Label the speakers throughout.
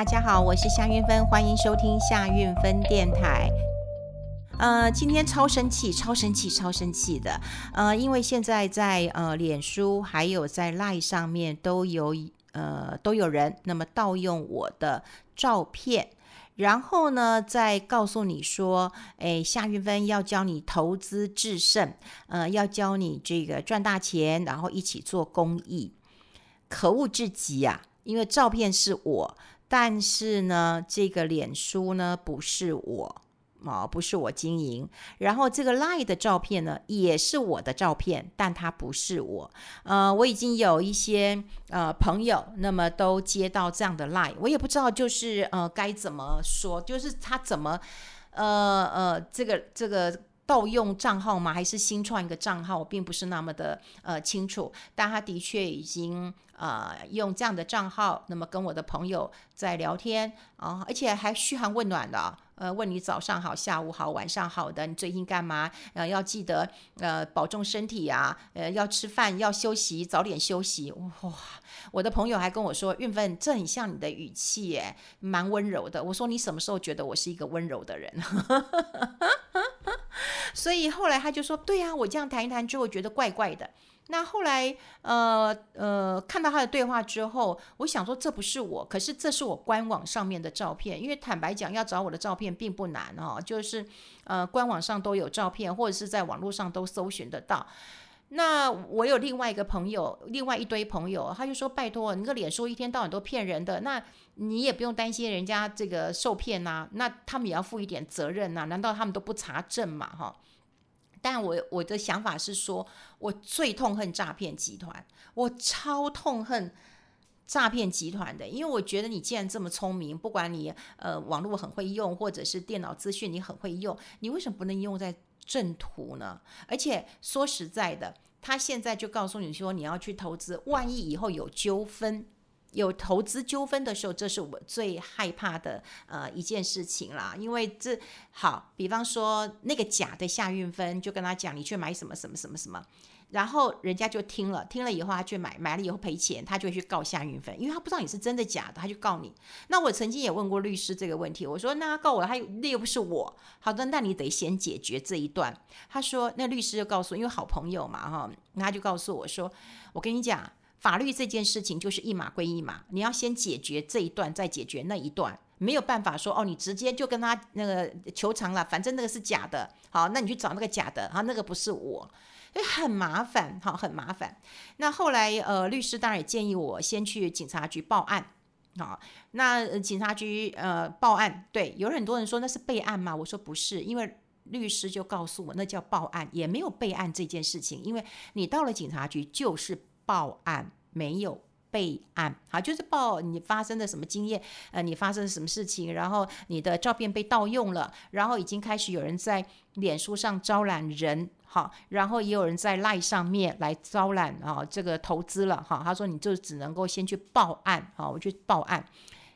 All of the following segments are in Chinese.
Speaker 1: 大家好，我是夏韵芬，欢迎收听夏运芬电台。呃，今天超生气，超生气，超生气的。呃，因为现在在呃脸书还有在 LINE 上面都有呃都有人那么盗用我的照片，然后呢再告诉你说，哎，夏韵芬要教你投资制胜，呃，要教你这个赚大钱，然后一起做公益。可恶至极啊！因为照片是我，但是呢，这个脸书呢不是我，哦，不是我经营。然后这个 LINE 的照片呢也是我的照片，但它不是我。呃，我已经有一些呃朋友，那么都接到这样的 LINE，我也不知道就是呃该怎么说，就是他怎么呃呃这个这个。盗用账号吗？还是新创一个账号？我并不是那么的呃清楚，但他的确已经呃用这样的账号，那么跟我的朋友在聊天啊、而且还嘘寒问暖的，呃，问你早上好、下午好、晚上好的，你最近干嘛？呃，要记得呃保重身体啊，呃，要吃饭，要休息，早点休息。哇，我的朋友还跟我说，运分，这很像你的语气耶，蛮温柔的。我说你什么时候觉得我是一个温柔的人？所以后来他就说：“对呀、啊，我这样谈一谈之后觉得怪怪的。那后来，呃呃，看到他的对话之后，我想说这不是我，可是这是我官网上面的照片。因为坦白讲，要找我的照片并不难哦，就是呃官网上都有照片，或者是在网络上都搜寻得到。那我有另外一个朋友，另外一堆朋友，他就说：拜托，你个脸书一天到晚都骗人的，那你也不用担心人家这个受骗呐、那他们也要负一点责任呐、难道他们都不查证嘛？哈。”但我我的想法是说，我最痛恨诈骗集团，我超痛恨诈骗集团的，因为我觉得你既然这么聪明，不管你呃网络很会用，或者是电脑资讯你很会用，你为什么不能用在正途呢？而且说实在的，他现在就告诉你说你要去投资，万一以后有纠纷。有投资纠纷的时候，这是我最害怕的呃一件事情啦。因为这好，比方说那个假的夏运芬就跟他讲，你去买什么什么什么什么，然后人家就听了，听了以后他去买，买了以后赔钱，他就会去告夏运芬，因为他不知道你是真的假的，他就告你。那我曾经也问过律师这个问题，我说那他告我，他那又不是我。好的，那你得先解决这一段。他说那律师就告诉，因为好朋友嘛哈，那他就告诉我说，我跟你讲。法律这件事情就是一码归一码，你要先解决这一段，再解决那一段，没有办法说哦，你直接就跟他那个求偿了，反正那个是假的，好，那你去找那个假的，啊，那个不是我，所以很麻烦，哈，很麻烦。那后来呃，律师当然也建议我先去警察局报案，好，那警察局呃报案，对，有很多人说那是备案吗？我说不是，因为律师就告诉我那叫报案，也没有备案这件事情，因为你到了警察局就是。报案没有备案，好，就是报你发生的什么经验，呃，你发生什么事情，然后你的照片被盗用了，然后已经开始有人在脸书上招揽人，好，然后也有人在赖上面来招揽啊，这个投资了，哈，他说你就只能够先去报案，好，我去报案。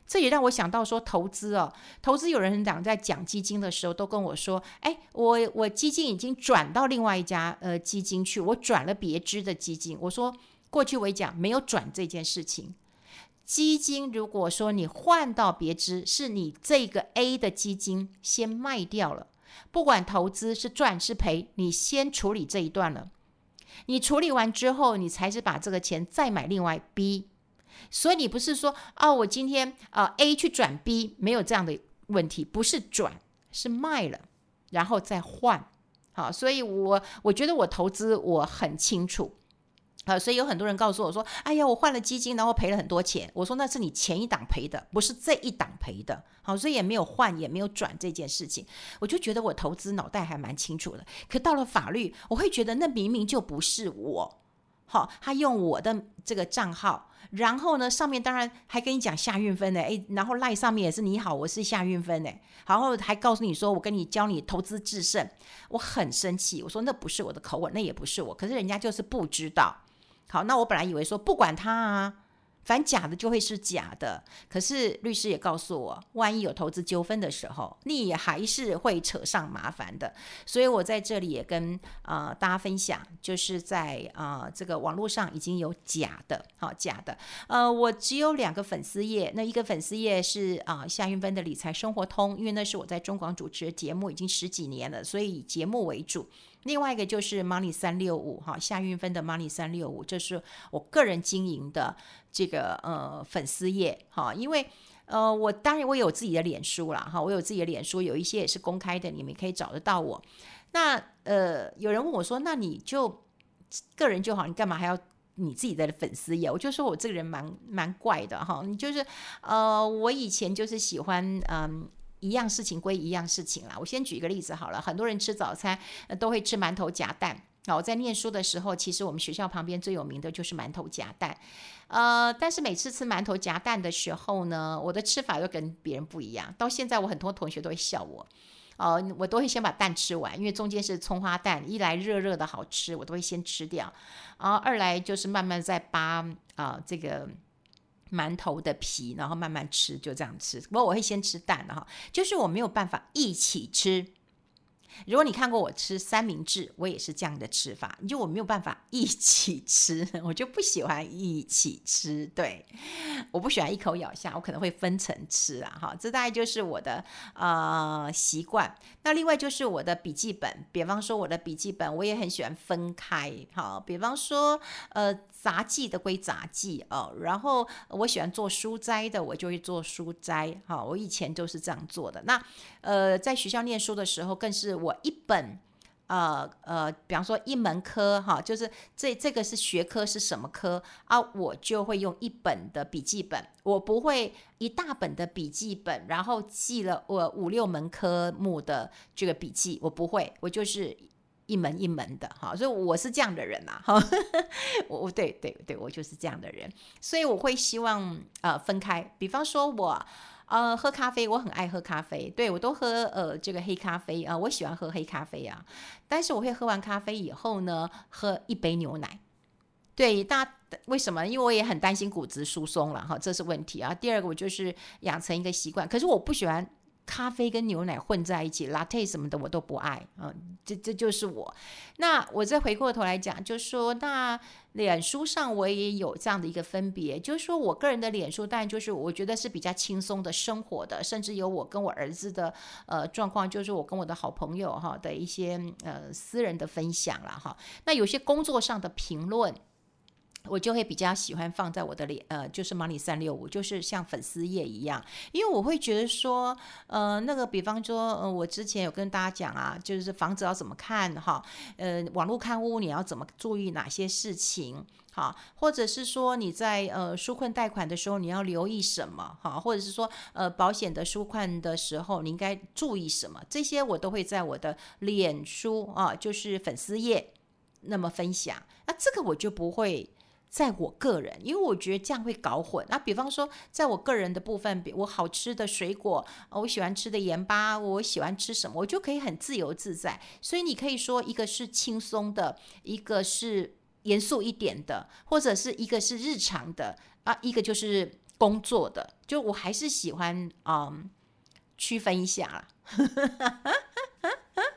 Speaker 1: 这也让我想到说，投资哦，投资有人讲在讲基金的时候，都跟我说，哎，我我基金已经转到另外一家呃基金去，我转了别支的基金，我说。过去我也讲没有转这件事情，基金如果说你换到别支，是你这个 A 的基金先卖掉了，不管投资是赚是赔，你先处理这一段了。你处理完之后，你才是把这个钱再买另外 B。所以你不是说啊，我今天啊 A 去转 B，没有这样的问题，不是转，是卖了，然后再换。好，所以我我觉得我投资我很清楚。啊，所以有很多人告诉我说：“哎呀，我换了基金，然后赔了很多钱。”我说：“那是你前一档赔的，不是这一档赔的。”好，所以也没有换，也没有转这件事情。我就觉得我投资脑袋还蛮清楚的。可到了法律，我会觉得那明明就不是我。好，他用我的这个账号，然后呢，上面当然还跟你讲夏运分呢，诶，然后赖上面也是你好，我是夏运分呢，然后还告诉你说我跟你教你投资制胜，我很生气。我说那不是我的口吻，那也不是我，可是人家就是不知道。好，那我本来以为说不管他啊，反正假的就会是假的。可是律师也告诉我，万一有投资纠纷的时候，你也还是会扯上麻烦的。所以我在这里也跟呃大家分享，就是在呃这个网络上已经有假的，好、假的。呃，我只有两个粉丝页，那一个粉丝页是啊、夏云芬的理财生活通，因为那是我在中广主持节目，已经十几年了，所以以节目为主。另外一个就是 Money 三六五哈，夏运芬的 Money 三六五，这是我个人经营的这个呃粉丝页哈，因为呃我当然我有自己的脸书啦哈，我有自己的脸书，有一些也是公开的，你们可以找得到我。那呃有人问我说，那你就个人就好，你干嘛还要你自己的粉丝页？我就说我这个人蛮蛮怪的哈，你就是呃我以前就是喜欢嗯。一样事情归一样事情啦。我先举一个例子好了。很多人吃早餐都会吃馒头夹蛋。我在念书的时候，其实我们学校旁边最有名的就是馒头夹蛋。呃，但是每次吃馒头夹蛋的时候呢，我的吃法又跟别人不一样。到现在，我很多同学都会笑我。哦、呃，我都会先把蛋吃完，因为中间是葱花蛋，一来热热的好吃，我都会先吃掉。然后二来就是慢慢再扒啊、呃、这个。馒头的皮，然后慢慢吃，就这样吃。不过我会先吃蛋哈，就是我没有办法一起吃。如果你看过我吃三明治，我也是这样的吃法，就我没有办法一起吃，我就不喜欢一起吃。对，我不喜欢一口咬下，我可能会分层吃啊。哈，这大概就是我的呃习惯。那另外就是我的笔记本，比方说我的笔记本，我也很喜欢分开。好，比方说呃杂记的归杂记哦，然后我喜欢做书斋的，我就会做书斋。哈，我以前都是这样做的。那呃在学校念书的时候，更是。我一本，呃呃，比方说一门科哈，就是这这个是学科是什么科啊？我就会用一本的笔记本，我不会一大本的笔记本，然后记了我五六门科目的这个笔记，我不会，我就是一门一门的哈，所以我是这样的人呐、啊、哈，我我对对对，我就是这样的人，所以我会希望呃分开，比方说我。呃，喝咖啡，我很爱喝咖啡，对，我都喝呃这个黑咖啡啊，我喜欢喝黑咖啡啊。但是我会喝完咖啡以后呢，喝一杯牛奶。对，大家为什么？因为我也很担心骨质疏松了哈，这是问题啊。第二个，我就是养成一个习惯，可是我不喜欢。咖啡跟牛奶混在一起，latte 什么的我都不爱，嗯，这这就是我。那我再回过头来讲，就是说，那脸书上我也有这样的一个分别，就是说我个人的脸书，当然就是我觉得是比较轻松的生活的，甚至有我跟我儿子的呃状况，就是我跟我的好朋友哈的一些呃私人的分享了哈。那有些工作上的评论。我就会比较喜欢放在我的脸，呃，就是 Money 三六五，就是像粉丝页一样，因为我会觉得说，呃，那个比方说，呃，我之前有跟大家讲啊，就是房子要怎么看哈，呃，网络看屋你要怎么注意哪些事情，哈，或者是说你在呃纾困贷款的时候你要留意什么，哈，或者是说呃保险的纾困的时候你应该注意什么，这些我都会在我的脸书啊，就是粉丝页那么分享，那这个我就不会。在我个人，因为我觉得这样会搞混。那比方说，在我个人的部分，比我好吃的水果，我喜欢吃的盐巴，我喜欢吃什么，我就可以很自由自在。所以你可以说，一个是轻松的，一个是严肃一点的，或者是一个是日常的啊，一个就是工作的。就我还是喜欢嗯区分一下啦。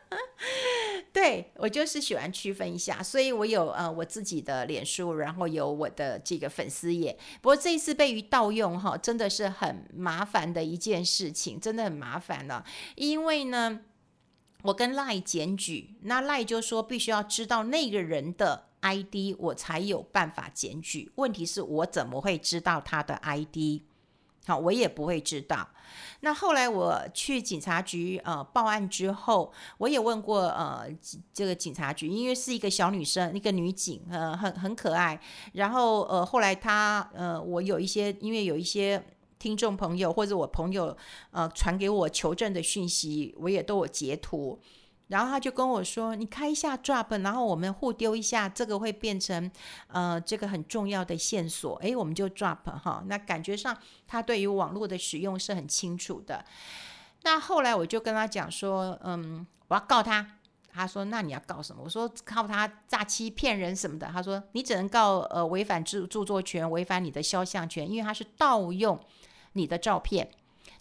Speaker 1: 对，我就是喜欢区分一下，所以我有呃我自己的脸书，然后有我的这个粉丝页。不过这一次被于盗用哈，真的是很麻烦的一件事情，真的很麻烦了。因为呢，我跟赖检举，那赖就说必须要知道那个人的 ID，我才有办法检举。问题是我怎么会知道他的 ID？好，我也不会知道。那后来我去警察局呃报案之后，我也问过呃这个警察局，因为是一个小女生，一个女警，呃很很可爱。然后呃后来她呃我有一些，因为有一些听众朋友或者我朋友呃传给我求证的讯息，我也都有截图。然后他就跟我说：“你开一下 Drop，然后我们互丢一下，这个会变成呃这个很重要的线索。诶，我们就 Drop 哈。那感觉上他对于网络的使用是很清楚的。那后来我就跟他讲说，嗯，我要告他。他说：“那你要告什么？”我说：“靠他诈欺骗人什么的。”他说：“你只能告呃违反著著作权，违反你的肖像权，因为他是盗用你的照片。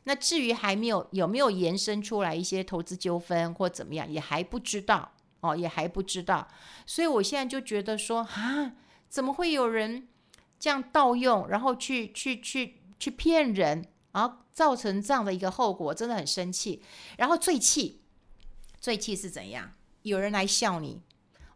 Speaker 1: 那至于还没有有没有延伸出来一些投资纠纷或怎么样，也还不知道哦，也还不知道。所以我现在就觉得说啊，怎么会有人这样盗用，然后去去去去骗人，然后造成这样的一个后果，真的很生气。然后最气。”最气是怎样？有人来笑你，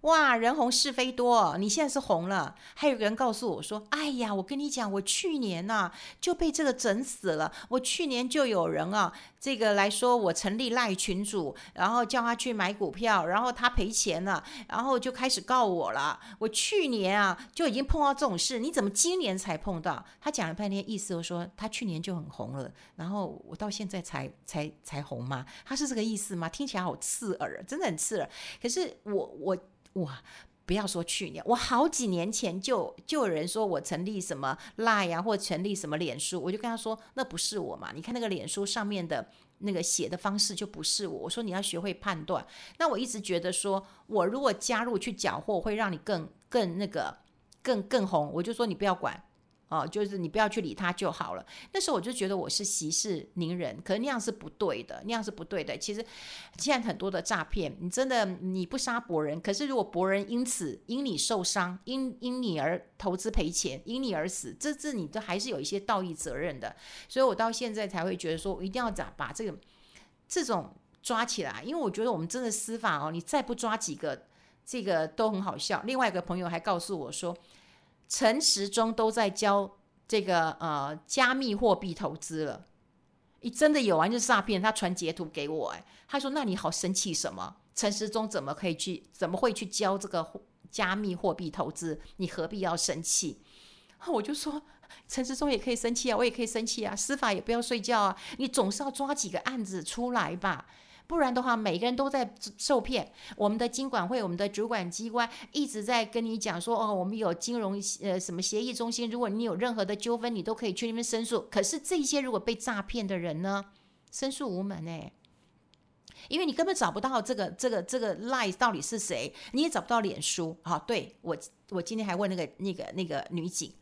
Speaker 1: 哇，人红是非多，你现在是红了。还有个人告诉我说：“哎呀，我跟你讲，我去年呐、就被这个整死了。我去年就有人啊，这个来说我成立赖群主，然后叫他去买股票，然后他赔钱了，然后就开始告我了。我去年啊就已经碰到这种事，你怎么今年才碰到？”他讲了半天，意思就说他去年就很红了，然后我到现在才才才红吗？他是这个意思吗？听起来好刺耳，真的很刺耳。可是我我。哇！不要说去年，我好几年前就就有人说我成立什么 Line 啊，或成立什么脸书，我就跟他说那不是我嘛。你看那个脸书上面的那个写的方式就不是我。我说你要学会判断。那我一直觉得说，我如果加入去搅和，会让你更更那个更更红。我就说你不要管。哦，就是你不要去理他就好了。那时候我就觉得我是息事宁人，可是那样是不对的，那样是不对的。其实现在很多的诈骗，你真的你不杀伯人，可是如果伯人因此因你受伤，因因你而投资赔钱，因你而死，这这你都还是有一些道义责任的。所以我到现在才会觉得说，我一定要把把这个这种抓起来，因为我觉得我们真的司法哦，你再不抓几个，这个都很好笑。另外一个朋友还告诉我说。陈时中都在教这个呃加密货币投资了，你真的有啊？就是诈骗，他传截图给我，哎，他说：“那你好生气什么？陈时中怎么可以去？怎么会去教这个加密货币投资？你何必要生气？”我就说：“陈时中也可以生气啊，我也可以生气啊，司法也不要睡觉啊，你总是要抓几个案子出来吧。”不然的话，每个人都在受骗。我们的金管会，我们的主管机关一直在跟你讲说，哦，我们有金融呃什么协议中心，如果你有任何的纠纷，你都可以去那边申诉。可是这些如果被诈骗的人呢，申诉无门哎，因为你根本找不到这个这个这个 lie 到底是谁，你也找不到脸书。好，对，我我今天还问那个那个那个女警，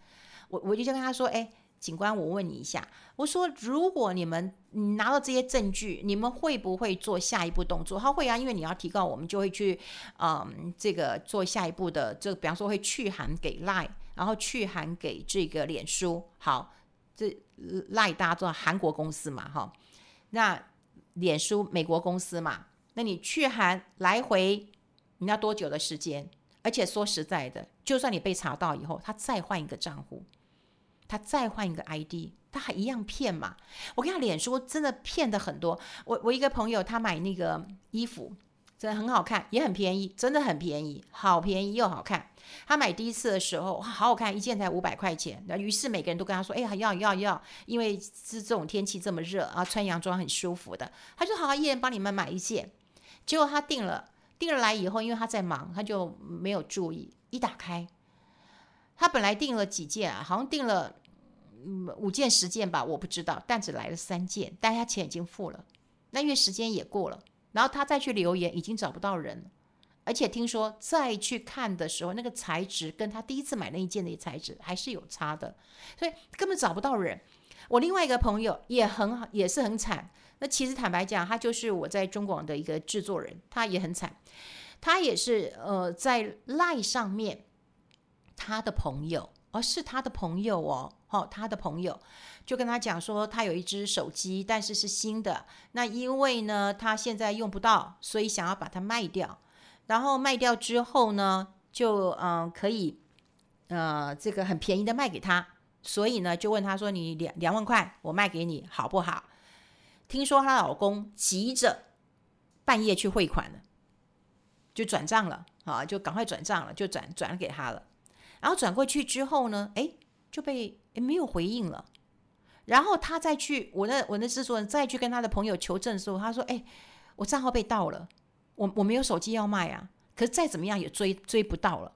Speaker 1: 我我就跟她说，哎。警官，我问你一下，我说如果你们拿到这些证据，你们会不会做下一步动作？他会啊，因为你要提告，我们就会去，嗯，这个做下一步的，这比方说会去函给 Line，然后去函给这个脸书。好，这 Line 大家知道韩国公司嘛，哈，那脸书美国公司嘛，那你去函来回你要多久的时间？而且说实在的，就算你被查到以后，他再换一个账户。他再换一个 ID，他还一样骗嘛？我跟他脸书真的骗的很多。我我一个朋友他买那个衣服，真的很好看，也很便宜，真的很便宜，好便宜又好看。他买第一次的时候，好好看，一件才五百块钱。那于是每个人都跟他说：“哎呀，要要要，因为是这种天气这么热啊，穿洋装很舒服的。”他就好一人帮你们买一件。结果他订了，订了来以后，因为他在忙，他就没有注意，一打开。他本来订了几件啊，好像订了嗯五件十件吧，我不知道，但只来了三件，但他钱已经付了。那因为时间也过了，然后他再去留言，已经找不到人，而且听说再去看的时候，那个材质跟他第一次买那一件的材质还是有差的，所以根本找不到人。我另外一个朋友也很好，也是很惨。那其实坦白讲，他就是我在中广的一个制作人，他也很惨，他也是呃在 Line 上面。他的朋友，而、哦、是他的朋友哦，哦，他的朋友就跟他讲说，他有一只手机，但是是新的。那因为呢，他现在用不到，所以想要把它卖掉。然后卖掉之后呢，就嗯、可以，呃，这个很便宜的卖给他。所以呢，就问他说：“你两两万块，我卖给你好不好？”听说她老公急着半夜去汇款了，就转账了啊，就赶快转账了，就转转给他了。然后转过去之后呢，哎，就被诶没有回应了。然后他再去，我那我那制作人再去跟他的朋友求证的时候，他说：“哎，我账号被盗了，我我没有手机要卖啊。可是再怎么样也追追不到了，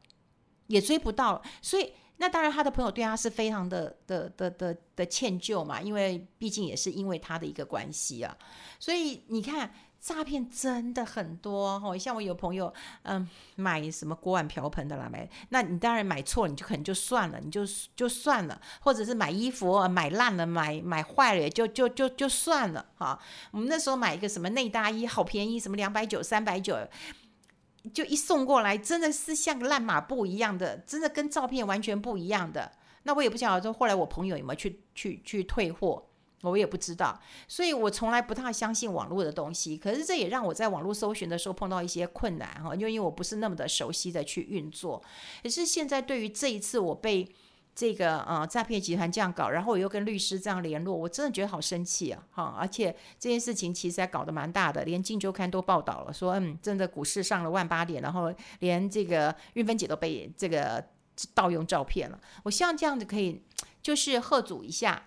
Speaker 1: 也追不到了。所以那当然他的朋友对他是非常的的的的的歉疚嘛，因为毕竟也是因为他的一个关系啊。所以你看诈骗真的很多哦，像我有朋友，嗯，买什么锅碗瓢盆的啦，买，那你当然买错，你就可能就算了，你就就算了，或者是买衣服买烂了，买买坏了也就就就就算了哈。我们那时候买一个什么内搭衣，好便宜，什么两百九、三百九，就一送过来，真的是像个烂抹布一样的，真的跟照片完全不一样的。那我也不晓得说，后来我朋友有没有去去去退货。我也不知道，所以我从来不太相信网络的东西。可是这也让我在网络搜寻的时候碰到一些困难哈，因为我不是那么的熟悉的去运作。可是现在对于这一次我被这个呃诈骗集团这样搞，然后我又跟律师这样联络，我真的觉得好生气啊！哈，而且这件事情其实还搞得蛮大的，连《镜周刊》都报道了，说嗯，真的股市上了万八点，然后连这个韵芬姐都被这个盗用照片了。我希望这样子可以就是贺阻一下。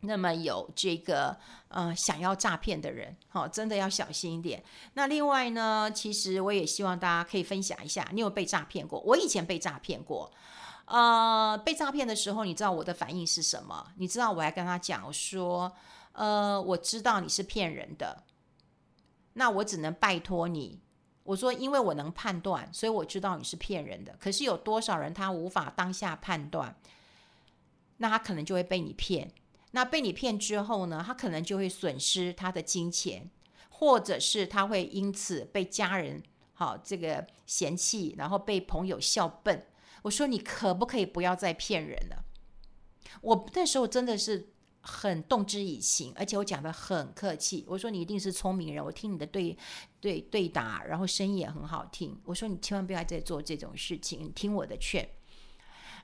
Speaker 1: 那么有这个呃想要诈骗的人，好、真的要小心一点。那另外呢，其实我也希望大家可以分享一下，你有被诈骗过？我以前被诈骗过，呃，被诈骗的时候，你知道我的反应是什么？你知道我还跟他讲说，呃，我知道你是骗人的，那我只能拜托你。我说，因为我能判断，所以我知道你是骗人的。可是有多少人他无法当下判断，那他可能就会被你骗。那被你骗之后呢，他可能就会损失他的金钱，或者是他会因此被家人好这个嫌弃，然后被朋友笑笨。我说你可不可以不要再骗人了？我那时候真的是很动之以情，而且我讲得很客气。我说你一定是聪明人，我听你的对对对答，然后声音也很好听。我说你千万不要再做这种事情，你听我的劝。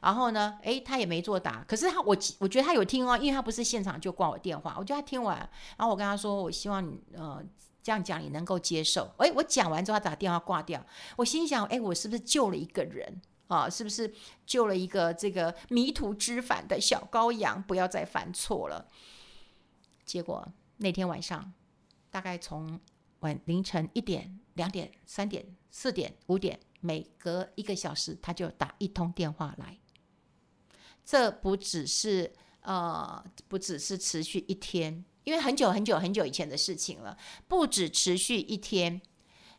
Speaker 1: 然后呢，诶，他也没作答。可是他，我我觉得他有听哦，因为他不是现场就挂我电话。我觉得他听完，然后我跟他说，我希望你呃这样讲你能够接受。诶，我讲完之后，他打电话挂掉。我心想，诶，我是不是救了一个人啊？是不是救了一个这个迷途知返的小羔羊，不要再犯错了？结果那天晚上，大概从晚凌晨一点、两点、三点、四点、五点，每隔一个小时，他就打一通电话来。这不只是呃，不只是持续一天，因为很久很久很久以前的事情了，不止持续一天。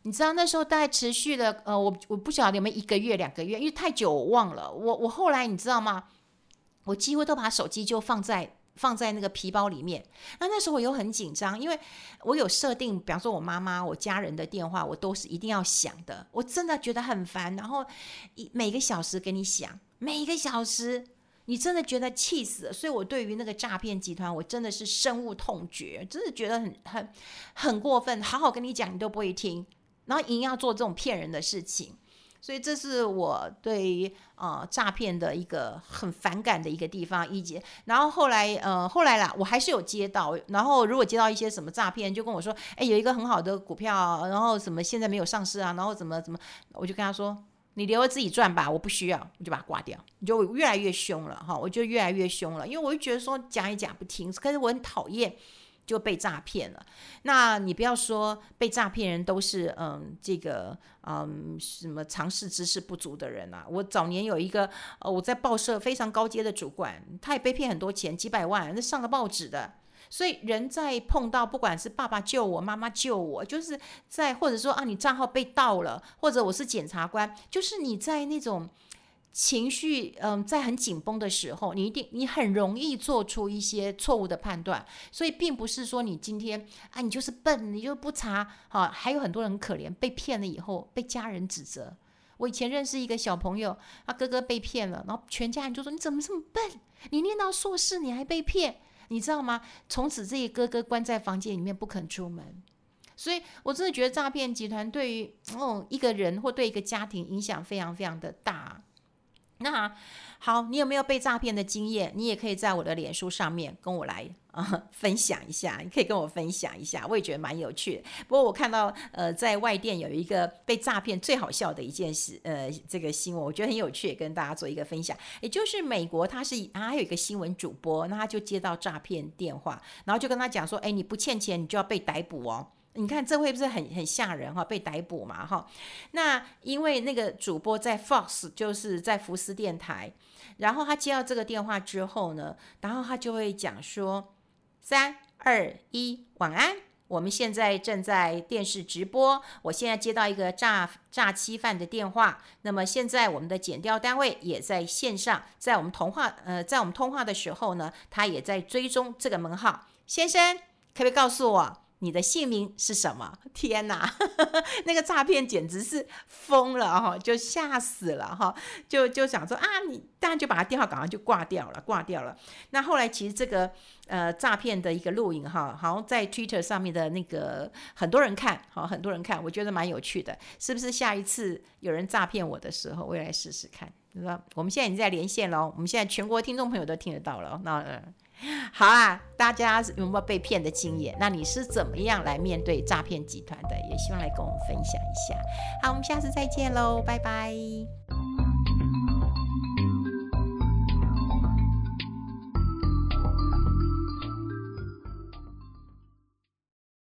Speaker 1: 你知道那时候大概持续了呃，我我不晓得有没有一个月两个月，因为太久我忘了。我我后来你知道吗？我几乎都把手机就放在放在那个皮包里面。那那时候我又很紧张，因为我有设定，比方说我妈妈、我家人的电话，我都是一定要响的。我真的觉得很烦，然后一每个小时给你响，每个小时。你真的觉得气死了，所以我对于那个诈骗集团，我真的是深恶痛绝，真的觉得很很很过分。好好跟你讲，你都不会听，然后硬要做这种骗人的事情，所以这是我对于呃诈骗的一个很反感的一个地方。一节，然后后来呃后来啦，我还是有接到，然后如果接到一些什么诈骗，就跟我说，哎，有一个很好的股票，然后什么现在没有上市啊，然后怎么怎么，我就跟他说。你留着自己赚吧，我不需要，我就把它挂掉。你就越来越凶了哈，我就越来越凶了，因为我就觉得说讲也讲不听，可是我很讨厌就被诈骗了。那你不要说被诈骗人都是嗯这个嗯什么常识知识不足的人啊。我早年有一个呃我在报社非常高阶的主管，他也被骗很多钱，几百万，那上了报纸的。所以人在碰到，不管是爸爸救我，妈妈救我，就是在或者说啊，你账号被盗了，或者我是检察官，就是你在那种情绪嗯，在很紧绷的时候，你一定你很容易做出一些错误的判断。所以并不是说你今天啊，你就是笨，你就不查啊，还有很多人可怜，被骗了以后被家人指责。我以前认识一个小朋友，他哥哥被骗了，然后全家人就说你怎么这么笨？你念到硕士你还被骗？你知道吗？从此这个哥哥关在房间里面不肯出门，所以我真的觉得诈骗集团对于哦一个人或对一个家庭影响非常非常的大。那好，你有没有被诈骗的经验？你也可以在我的脸书上面跟我来啊、分享一下，你可以跟我分享一下，我也觉得蛮有趣的。不过我看到呃在外电有一个被诈骗最好笑的一件事，呃这个新闻我觉得很有趣，也跟大家做一个分享。也就是美国他是啊有一个新闻主播，那他就接到诈骗电话，然后就跟他讲说，哎，你不欠钱，你就要被逮捕哦。你看这会不是很很吓人哈？被逮捕嘛哈？那因为那个主播在 Fox，就是在福斯电台，然后他接到这个电话之后呢，然后他就会讲说：三二一，晚安。我们现在正在电视直播，我现在接到一个诈诈欺犯的电话。那么现在我们的检调单位也在线上，在我们通话呃，在我们通话的时候呢，他也在追踪这个门号。先生，可不可以告诉我？你的姓名是什么？天哪，那个诈骗简直是疯了哈，就吓死了哈，就就想说啊，你当然就把他电话赶快就挂掉了，挂掉了。那后来其实这个呃诈骗的一个录影哈，好像在 Twitter 上面的那个很多人看，好很多人看，我觉得蛮有趣的，是不是？下一次有人诈骗我的时候，我也来试试看。我们现在已经在连线了，我们现在全国听众朋友都听得到了，那。呃 好啊，大家有没有被骗的经验？那你是怎么样来面对诈骗集团的？也希望来跟我们分享一下。好，我们下次再见喽，拜拜。